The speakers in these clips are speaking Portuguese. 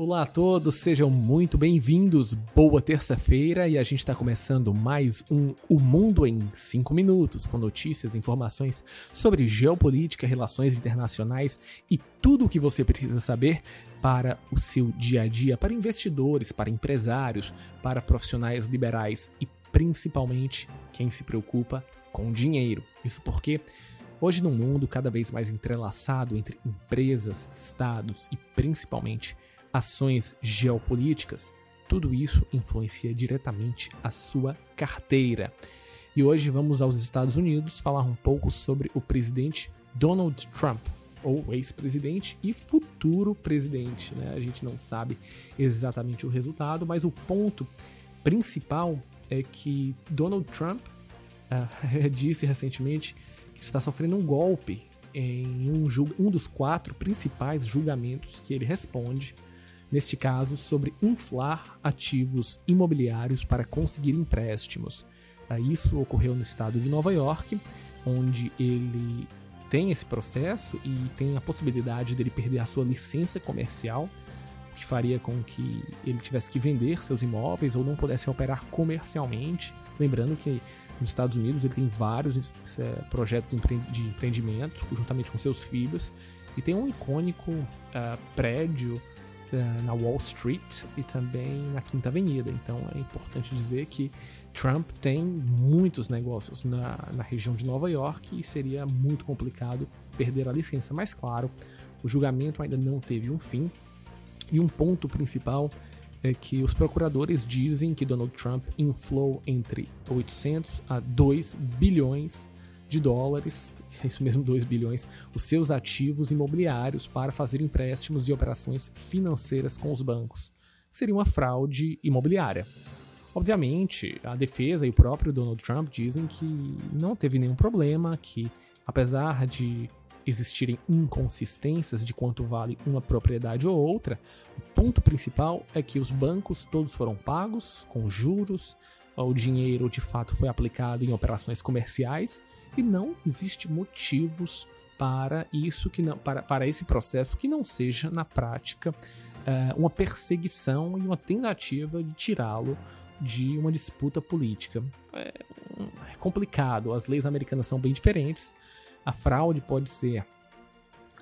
Olá a todos, sejam muito bem-vindos. Boa terça-feira e a gente está começando mais um O Mundo em 5 Minutos, com notícias, informações sobre geopolítica, relações internacionais e tudo o que você precisa saber para o seu dia a dia, para investidores, para empresários, para profissionais liberais e principalmente quem se preocupa com dinheiro. Isso porque hoje num mundo cada vez mais entrelaçado entre empresas, estados e principalmente ações geopolíticas, tudo isso influencia diretamente a sua carteira. E hoje vamos aos Estados Unidos falar um pouco sobre o presidente Donald Trump, ou ex-presidente e futuro presidente. Né? A gente não sabe exatamente o resultado, mas o ponto principal é que Donald Trump uh, disse recentemente que está sofrendo um golpe em um, um dos quatro principais julgamentos que ele responde neste caso sobre inflar ativos imobiliários para conseguir empréstimos. Ah, isso ocorreu no estado de Nova York, onde ele tem esse processo e tem a possibilidade dele perder a sua licença comercial, o que faria com que ele tivesse que vender seus imóveis ou não pudesse operar comercialmente. Lembrando que nos Estados Unidos ele tem vários é, projetos de empreendimento, juntamente com seus filhos, e tem um icônico uh, prédio na Wall Street e também na Quinta Avenida. Então é importante dizer que Trump tem muitos negócios na, na região de Nova York e seria muito complicado perder a licença. Mas, claro, o julgamento ainda não teve um fim. E um ponto principal é que os procuradores dizem que Donald Trump inflou entre 800 a 2 bilhões de dólares, é isso mesmo, 2 bilhões, os seus ativos imobiliários para fazer empréstimos e operações financeiras com os bancos. Seria uma fraude imobiliária. Obviamente, a defesa e o próprio Donald Trump dizem que não teve nenhum problema, que apesar de existirem inconsistências de quanto vale uma propriedade ou outra, o ponto principal é que os bancos todos foram pagos com juros, o dinheiro de fato foi aplicado em operações comerciais e não existe motivos para isso que não para, para esse processo que não seja na prática uh, uma perseguição e uma tentativa de tirá-lo de uma disputa política. É, é, complicado, as leis americanas são bem diferentes. A fraude pode ser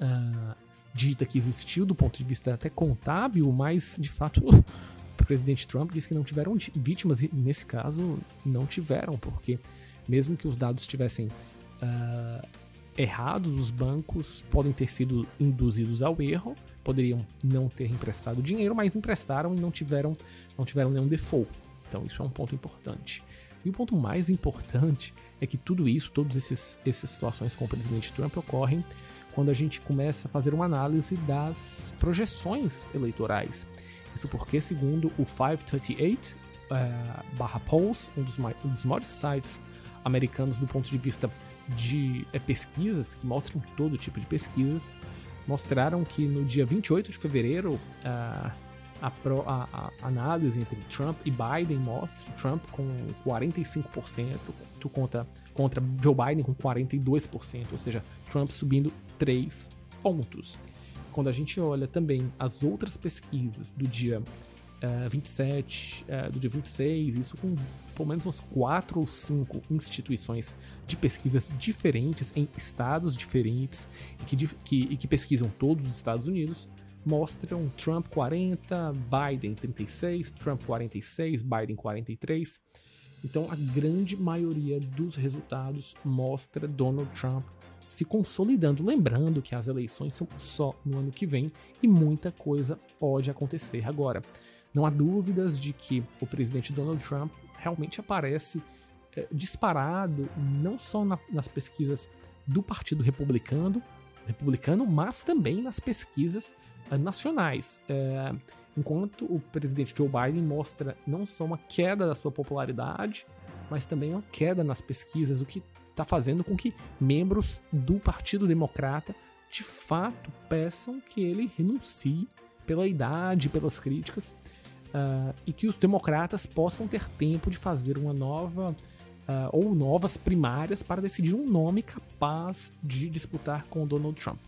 uh, dita que existiu do ponto de vista até contábil, mas de fato o presidente Trump disse que não tiveram vítimas e nesse caso não tiveram, porque mesmo que os dados estivessem uh, errados, os bancos podem ter sido induzidos ao erro, poderiam não ter emprestado dinheiro, mas emprestaram e não tiveram, não tiveram nenhum default. Então isso é um ponto importante. E o ponto mais importante é que tudo isso, todas essas situações com o presidente Trump ocorrem quando a gente começa a fazer uma análise das projeções eleitorais. Isso porque, segundo o 538 uh, barra Polls, um dos, um dos maiores sites americanos do ponto de vista de é, pesquisas, que mostram todo tipo de pesquisas, mostraram que no dia 28 de fevereiro uh, a, pro, a, a, análise entre Trump e Biden mostra Trump com 45%, contra, contra Joe Biden com 42%, ou seja, Trump subindo 3 pontos. Quando a gente olha também as outras pesquisas do dia uh, 27, uh, do dia 26, isso com pelo menos umas quatro ou cinco instituições de pesquisas diferentes em estados diferentes e que, que, e que pesquisam todos os Estados Unidos, mostram Trump 40, Biden 36, Trump 46, Biden 43. Então a grande maioria dos resultados mostra Donald Trump se consolidando. Lembrando que as eleições são só no ano que vem e muita coisa pode acontecer agora. Não há dúvidas de que o presidente Donald Trump realmente aparece é, disparado, não só na, nas pesquisas do Partido Republicano, republicano, mas também nas pesquisas é, nacionais. É, enquanto o presidente Joe Biden mostra não só uma queda da sua popularidade, mas também uma queda nas pesquisas, o que está fazendo com que membros do Partido Democrata de fato peçam que ele renuncie pela idade, pelas críticas uh, e que os democratas possam ter tempo de fazer uma nova uh, ou novas primárias para decidir um nome capaz de disputar com o Donald Trump.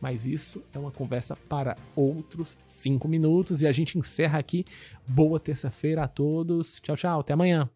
Mas isso é uma conversa para outros cinco minutos e a gente encerra aqui. Boa terça-feira a todos. Tchau, tchau. Até amanhã.